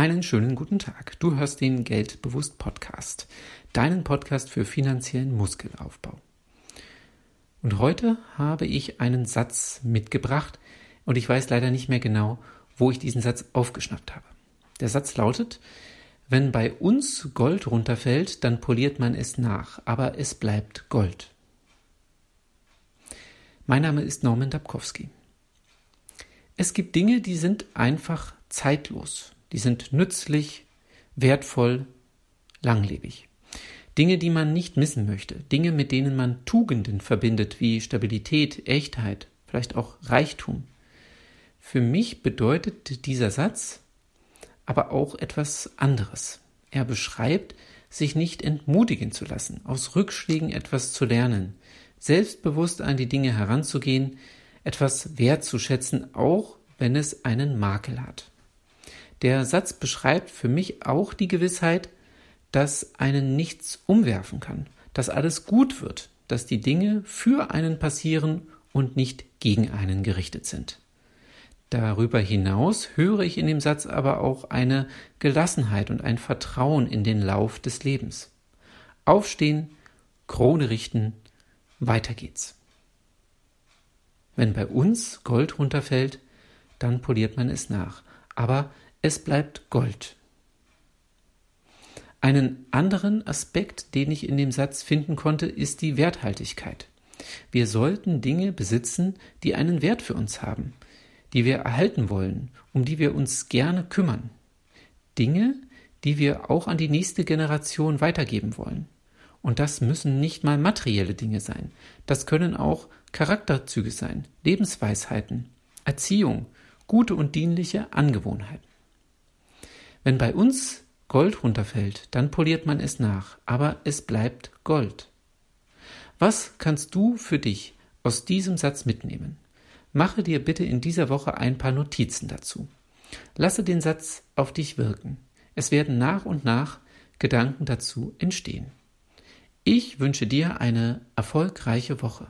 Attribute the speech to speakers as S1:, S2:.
S1: Einen schönen guten Tag. Du hörst den Geldbewusst Podcast, deinen Podcast für finanziellen Muskelaufbau. Und heute habe ich einen Satz mitgebracht und ich weiß leider nicht mehr genau, wo ich diesen Satz aufgeschnappt habe. Der Satz lautet, wenn bei uns Gold runterfällt, dann poliert man es nach, aber es bleibt Gold. Mein Name ist Norman Dabkowski. Es gibt Dinge, die sind einfach zeitlos die sind nützlich, wertvoll, langlebig. Dinge, die man nicht missen möchte, Dinge, mit denen man Tugenden verbindet, wie Stabilität, Echtheit, vielleicht auch Reichtum. Für mich bedeutet dieser Satz aber auch etwas anderes. Er beschreibt, sich nicht entmutigen zu lassen, aus Rückschlägen etwas zu lernen, selbstbewusst an die Dinge heranzugehen, etwas wertzuschätzen, auch wenn es einen Makel hat. Der Satz beschreibt für mich auch die Gewissheit, dass einen nichts umwerfen kann, dass alles gut wird, dass die Dinge für einen passieren und nicht gegen einen gerichtet sind. Darüber hinaus höre ich in dem Satz aber auch eine Gelassenheit und ein Vertrauen in den Lauf des Lebens. Aufstehen, Krone richten, weiter geht's. Wenn bei uns Gold runterfällt, dann poliert man es nach. Aber es bleibt Gold. Einen anderen Aspekt, den ich in dem Satz finden konnte, ist die Werthaltigkeit. Wir sollten Dinge besitzen, die einen Wert für uns haben, die wir erhalten wollen, um die wir uns gerne kümmern. Dinge, die wir auch an die nächste Generation weitergeben wollen. Und das müssen nicht mal materielle Dinge sein. Das können auch Charakterzüge sein, Lebensweisheiten, Erziehung, gute und dienliche Angewohnheiten. Wenn bei uns Gold runterfällt, dann poliert man es nach, aber es bleibt Gold. Was kannst du für dich aus diesem Satz mitnehmen? Mache dir bitte in dieser Woche ein paar Notizen dazu. Lasse den Satz auf dich wirken. Es werden nach und nach Gedanken dazu entstehen. Ich wünsche dir eine erfolgreiche Woche.